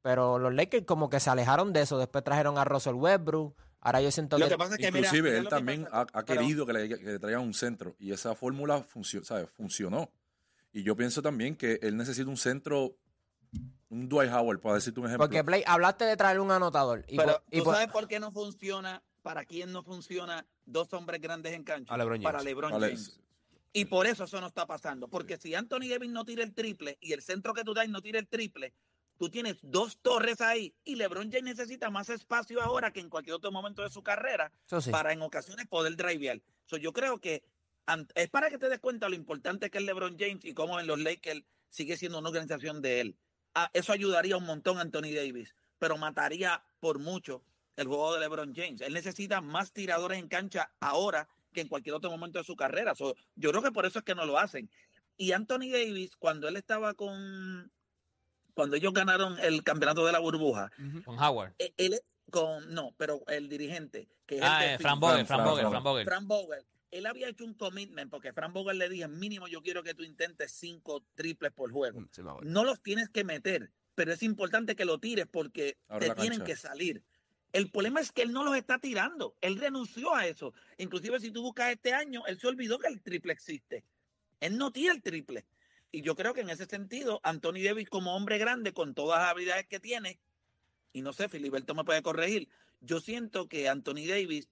Pero los Lakers como que se alejaron de eso. Después trajeron a Russell Westbrook. Ahora yo siento Lo que... que pasa es que, Inclusive mira él también ha, querido que le, que le traigan un centro y esa fórmula funcionó, ¿sabes? funcionó. Y yo pienso también que él necesita un centro, un Dwight Howard, para decirte un ejemplo. Porque, Play, hablaste de traer un anotador. Y Pero por- y ¿tú por- sabes por qué no funciona? ¿Para quién no funciona dos hombres grandes en cancha? A LeBron James. Para LeBron Vale, James. Y por eso eso no está pasando. Porque si Anthony Davis no tira el triple y el centro que tú das no tira el triple, tú tienes dos torres ahí y LeBron James necesita más espacio ahora que en cualquier otro momento de su carrera sí. para en ocasiones poder drivear. So, yo creo que es para que te des cuenta lo importante que es LeBron James y cómo en los Lakers sigue siendo una organización de él. Ah, eso ayudaría un montón a Anthony Davis, pero mataría por mucho el juego de LeBron James. Él necesita más tiradores en cancha ahora que en cualquier otro momento de su carrera. So, yo creo que por eso es que no lo hacen. Y Anthony Davis, cuando él estaba con, cuando ellos ganaron el campeonato de la burbuja, Con Howard. eh, él con, no, pero el dirigente, que es el Ah, de eh, Fran Vogel, Fran- Vogel. Fran Vogel. Fran Vogel, él había hecho un commitment porque Fran Vogel le dije, mínimo yo quiero que tú intentes cinco triples por juego. Mm, sí. No los tienes que meter, pero es importante que lo tires porque te tienen cancha. que salir. El problema es que él no los está tirando. Él renunció a eso. Inclusive si tú buscas este año, él se olvidó que el triple existe. Él no tira el triple. Y yo creo que en ese sentido, Anthony Davis como hombre grande, con todas las habilidades que tiene, y no sé, Filiberto me puede corregir, yo siento que Anthony Davis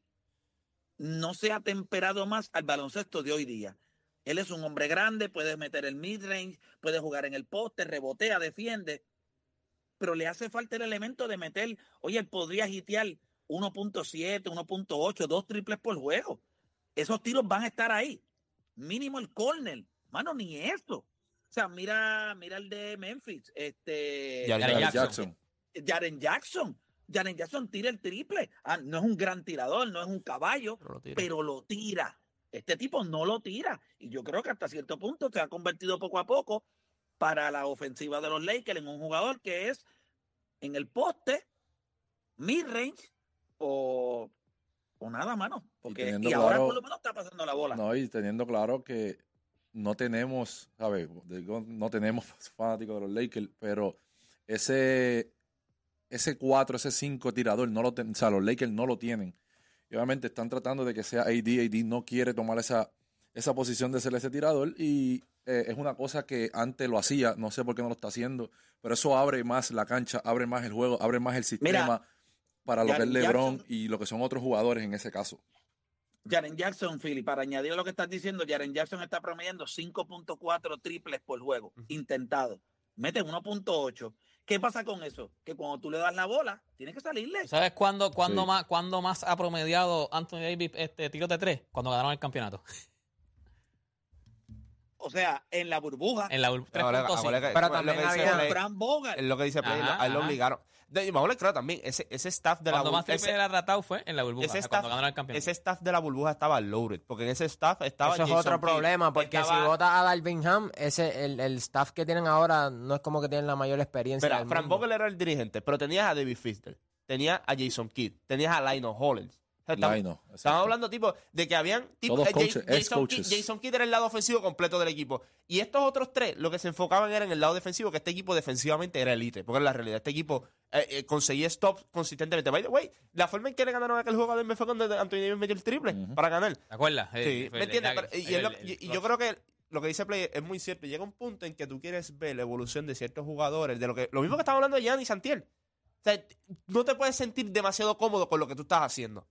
no se ha temperado más al baloncesto de hoy día. Él es un hombre grande, puede meter el mid-range, puede jugar en el poste, rebotea, defiende, pero le hace falta el elemento de meter, oye, él podría hitear 1.7, 1.8, dos triples por juego. Esos tiros van a estar ahí. Mínimo el corner. Mano, ni eso. O sea, mira, mira el de Memphis, este Jaren Jackson. Jackson. Jaren Jackson. Jaren Jackson tira el triple. Ah, no es un gran tirador, no es un caballo, Pero lo tira. pero lo tira. Este tipo no lo tira. Y yo creo que hasta cierto punto se ha convertido poco a poco para la ofensiva de los Lakers en un jugador que es en el poste, mid-range o, o nada, mano. Porque, y, ahora claro- por lo menos está pasando la bola. No, y teniendo claro que no tenemos, ¿sabes? Digo, no tenemos fanáticos de los Lakers, pero ese ese 4, ese 5 tirador, no lo ten- o sea, los Lakers no lo tienen. Y obviamente están tratando de que sea AD, AD no quiere tomar esa, esa posición de ser ese tirador y eh, es una cosa que antes lo hacía, no sé por qué no lo está haciendo, pero eso abre más la cancha, abre más el juego, abre más el sistema para lo que es LeBron Jackson- y lo que son otros jugadores en ese caso. Jaren Jackson, Philly, para añadir lo que estás diciendo, Jaren Jackson está promediando 5.4 triples por juego, intentado. Mete 1.8. ¿Qué pasa con eso? Que cuando tú le das la bola, tienes que salirle. ¿Sabes cuándo, cuándo Sí. más, cuándo más ha promediado Anthony Davis este, tiros de tres? Cuando ganaron el campeonato. O sea, en la burbuja, En la ur- Ahora- 3.5. ahora que- Pero es lo también que dice había- Fran Boga. Es lo que dice Play, Ajá, lo ajá. obligaron. De, vamos a claro también, ese, ese staff de la Cuando más burbuja. triples Ese, era ratado fue en la burbuja. ese eh, staff, cuando ganaron el campeonato. ese staff de la burbuja estaba loaded, porque en ese staff estaba Eso es Jason otro Kidd, problema, porque estaba- si votas a Dalvin Ham, ese, el, el staff que tienen ahora no es como que tienen la mayor experiencia Mira, del Frank. Vogel era el dirigente, pero tenías a David Fister, tenías a Jason Kidd, tenías a Lionel Hollins. O sea, estamos- hablando, tipo, de que habían. Tipo, Todos eh, coaches, Jason. Jason Kidd era el lado ofensivo completo del equipo. Y estos otros tres, lo que se enfocaban era en el lado defensivo, que este equipo defensivamente era elite. Porque en la realidad, este equipo eh, eh, conseguía stops consistentemente. By the way, la forma en que le ganaron a aquel juego de fue cuando Anthony Davis metió el triple para ganar. ¿Te acuerdas? Sí, ¿me entiendes? y, es el- lo- el- y- y el- yo creo que lo que dice Play es muy cierto. Llega un punto en que tú quieres ver la evolución de ciertos jugadores, de lo que lo mismo que estamos hablando de Gianni Santiel. O sea, no te puedes sentir demasiado cómodo con lo que tú estás haciendo.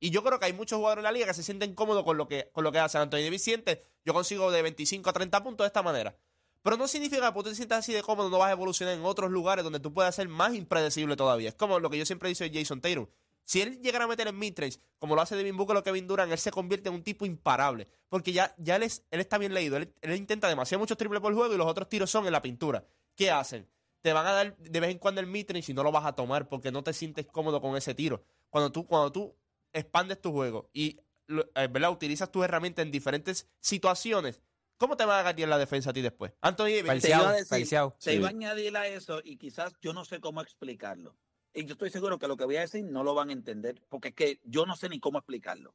Y yo creo que hay muchos jugadores en la liga que se sienten cómodos con lo que, con lo que hacen. Anthony Davis siente, yo consigo de 25 a 30 puntos de esta manera. Pero no significa que tú te sientas así de cómodo, no vas a evolucionar en otros lugares donde tú puedas ser más impredecible todavía. Es como lo que yo siempre digo de Jason Tatum. Si él llegara a meter en midrange, como lo hace Devin Booker o Kevin Durant, él se convierte en un tipo imparable. Porque ya, ya él, él está bien leído. Él, él intenta demasiado muchos triples por juego y los otros tiros son en la pintura. ¿Qué hacen? Te van a dar de vez en cuando el midrange y no lo vas a tomar porque no te sientes cómodo con ese tiro. Cuando tú, cuando tú expandes tu juego y eh, ¿verdad? utilizas tus herramientas en diferentes situaciones, ¿cómo te va a ganar la defensa a ti después? Anthony Davis, Te iba a Falseado, decir, falseado. te Sí. iba a añadir a eso y quizás yo no sé cómo explicarlo. Y yo estoy seguro que lo que voy a decir no lo van a entender, porque es que yo no sé ni cómo explicarlo.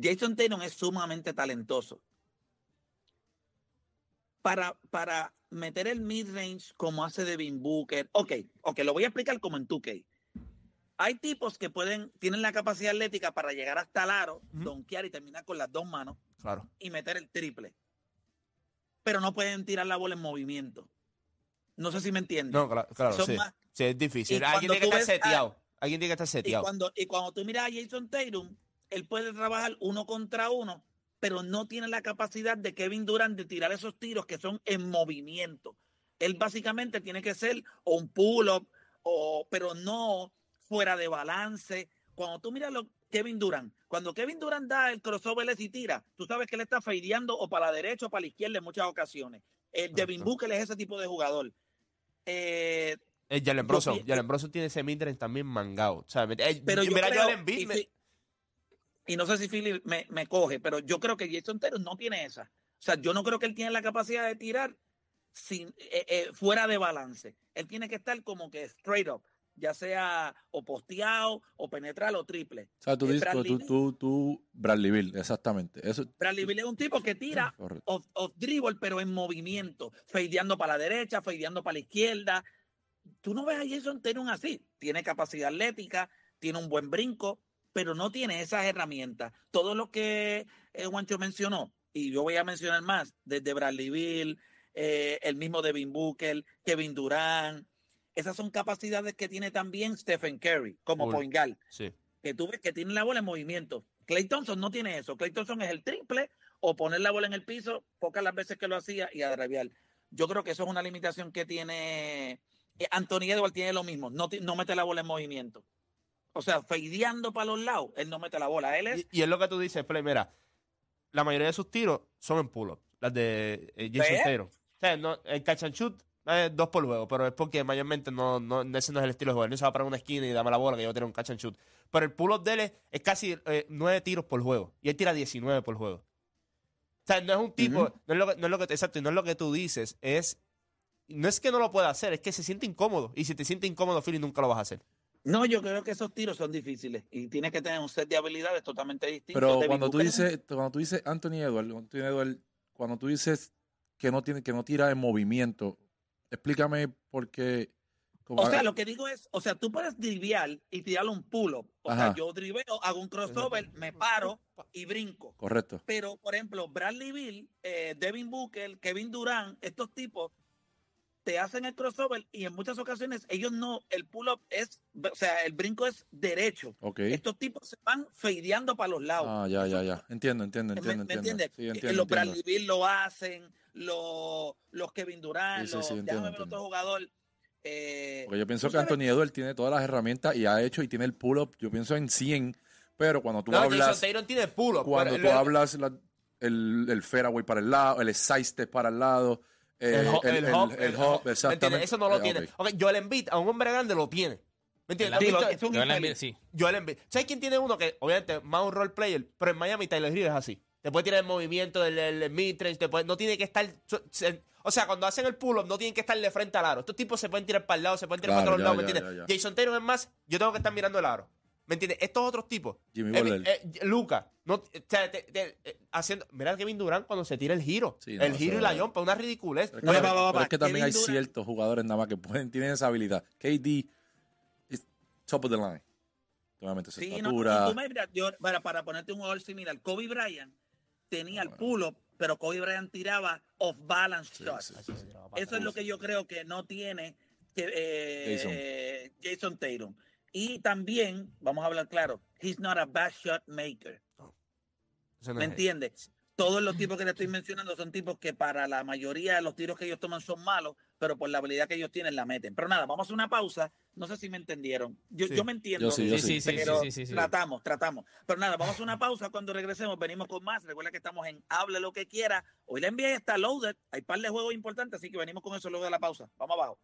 Jason Tatum es sumamente talentoso. Para, para meter el mid-range como hace Devin Booker, ok, ok, lo voy a explicar como en 2K. Hay tipos que pueden, tienen la capacidad atlética para llegar hasta el aro, Ujú. donkear y terminar con las dos manos Claro. y meter el triple. Pero no pueden tirar la bola en movimiento. No sé si me entienden. No, claro, claro sí. más- Sí, es difícil. Y Alguien tiene que estar ves a- seteado. Alguien tiene que estar y, seteado. cuando, y cuando tú miras a Jason Tatum, él puede trabajar uno contra uno, pero no tiene la capacidad de Kevin Durant de tirar esos tiros que son en movimiento. Él básicamente tiene que ser o un pull-up, o, pero no fuera de balance. Cuando tú miras lo Kevin Durant, cuando Kevin Durant da el crossover y tira, tú sabes que él está fadeando o para la derecha o para la izquierda en muchas ocasiones. El Devin. Booker es ese tipo de jugador. Eh, Eh, Jalen Bronson. Jalen Bronson tiene ese midrange también mangado. O sea, eh, Pero yo mira, creo, Joel Embiid y, me- y no sé si Philly me, me coge, pero yo creo que Jason Tatum no tiene esa. O sea, yo no creo que él tiene la capacidad de tirar sin, eh, eh, fuera de balance. Él tiene que estar como que straight up, ya sea o posteado, o penetrar o triple. O sea, tú Eh, dices, Bradley tú, tú, tú, Bradley Bill, exactamente. Eso, Bradley Beal es un tipo que tira off, off dribble, pero en movimiento, fadeando para la derecha, fadeando para la izquierda. Tú no ves a Jason Tatum así. Tiene capacidad atlética, tiene un buen brinco, pero no tiene esas herramientas. Todo lo que eh, Juancho mencionó, y yo voy a mencionar más, desde Bradley Bill, eh, el mismo Devin Booker, Kevin Durant, esas son capacidades que tiene también Stephen Curry como point guard Sí. que tú ves que tiene la bola en movimiento. Clay Thompson no tiene eso. Clay Thompson es el triple o poner la bola en el piso, pocas las veces que lo hacía y a draviar. Yo creo que eso es una limitación que tiene eh, Anthony Edwards tiene lo mismo, no, no mete la bola en movimiento. O sea, fadeando para los lados, él no mete la bola. Él es Y, y es lo que tú dices, Play. Mira, la mayoría de sus tiros son en pull-up. Las de eh, Jason. Tatum. O sea, no, el catch and shoot eh, dos por juego, pero es porque mayormente no, no, ese no es el estilo de juego. Él no se va para una esquina y dame la bola que yo tengo un catch and shoot. Pero el pull-up de él es, es casi eh, nueve tiros por juego. Y él tira 19 por juego. O sea, no es un tipo, no, es lo que, no es lo que, exacto, y no es lo que tú dices, es, no es que no lo pueda hacer, es que se siente incómodo. Y si te siente incómodo, Philly, nunca lo vas a hacer. No, yo creo que esos tiros son difíciles y tienes que tener un set de habilidades totalmente distinto. Pero Devin cuando tú Booker dices, cuando tú dices Anthony Edwards, Anthony Edwards, cuando tú dices que no tiene, que no tira en movimiento, explícame por qué. como- O sea, lo que digo es, o sea, tú puedes driviar y tirarle un pull-up. O sea, yo driveo, hago un crossover, me paro y brinco. Correcto. Pero, por ejemplo, Bradley Bill, eh, Devin Booker, Kevin Durant, estos tipos te hacen el crossover y en muchas ocasiones ellos no, el pull-up es, o sea, el brinco es derecho. Ok. Estos tipos se van fadeando para los lados. Ah, ya, ya, ya. Entiendo, entiendo, ¿Me, entiendo. me entiendo. entiendes? Sí, Eh, entiendo, los entiendo. Bradley Bill lo hacen, los, los Kevin Durant, Sí, sí, los, sí, entiendo, déjame ver entiendo. otro jugador. eh, Porque yo pienso que sabes- Anthony Edwards tiene todas las herramientas y ha hecho y tiene el pull-up. Yo pienso en 100, pero cuando tú No, hablas. Tiene pull-up. Cuando tú hablas la- el, el fairway para el lado, el side step para el lado, eh, el, el, hop, el el hop, hop, ¿me exactamente. Eso no lo Eh, tiene. ok. Ok, Joel Embiid, a un hombre grande lo tiene. ¿Me entiendes? Sí, ¿Has lo- visto- es un Joel. Embiid, sí. Joel Embiid. ¿Sabes quién tiene uno que, obviamente, más un role player, pero en Miami Tyler Hero es así? Te puede tirar el movimiento del el, mid-range, te puede- no tiene que estar... se- O sea, cuando hacen el pull-up no tienen que estar de frente al aro. Estos tipos se pueden tirar para el lado, se pueden tirar Claro, para todos ya, lados, ¿me entiendes? ya, ya. Jason Tatum es más, yo tengo que estar mirando el aro. ¿Me entiendes? Estos otros tipos. Jimmy Eh, eh, Luca, no, o sea, te- te- eh, haciendo, mira a Kevin Durant cuando se tira el giro. Sí, no, el giro y la jumpa, una ridiculez. Pero es que, Oye, pero va, va, va, es que también hay Durant- ciertos jugadores nada más que pueden, tienen esa habilidad. KD es top of the line. Obviamente Sí, no, estatura. y tú me miras, yo, para, para ponerte un jugador similar, Kobe Bryant tenía el pull-up, pero Kobe Bryant tiraba off-balance shots. Eso es lo que yo creo que no tiene que, eh, Jason. Jason Tatum. Y también, vamos a hablar claro, he's not a bad shot maker. ¿Me es- entiendes? Todos los tipos que le estoy mencionando son tipos que para la mayoría de los tiros que ellos toman son malos, pero por la habilidad que ellos tienen la meten. Pero nada, vamos a una pausa. No sé si me entendieron. Yo, Sí. yo me entiendo. Yo sí, yo Sí, pero tratamos, tratamos. Pero nada, vamos a una pausa. Cuando regresemos, venimos con más. Recuerda que estamos en Hable lo que quiera. Hoy la NBA está loaded. Hay par de juegos importantes, así que venimos con eso luego de la pausa. Vamos abajo.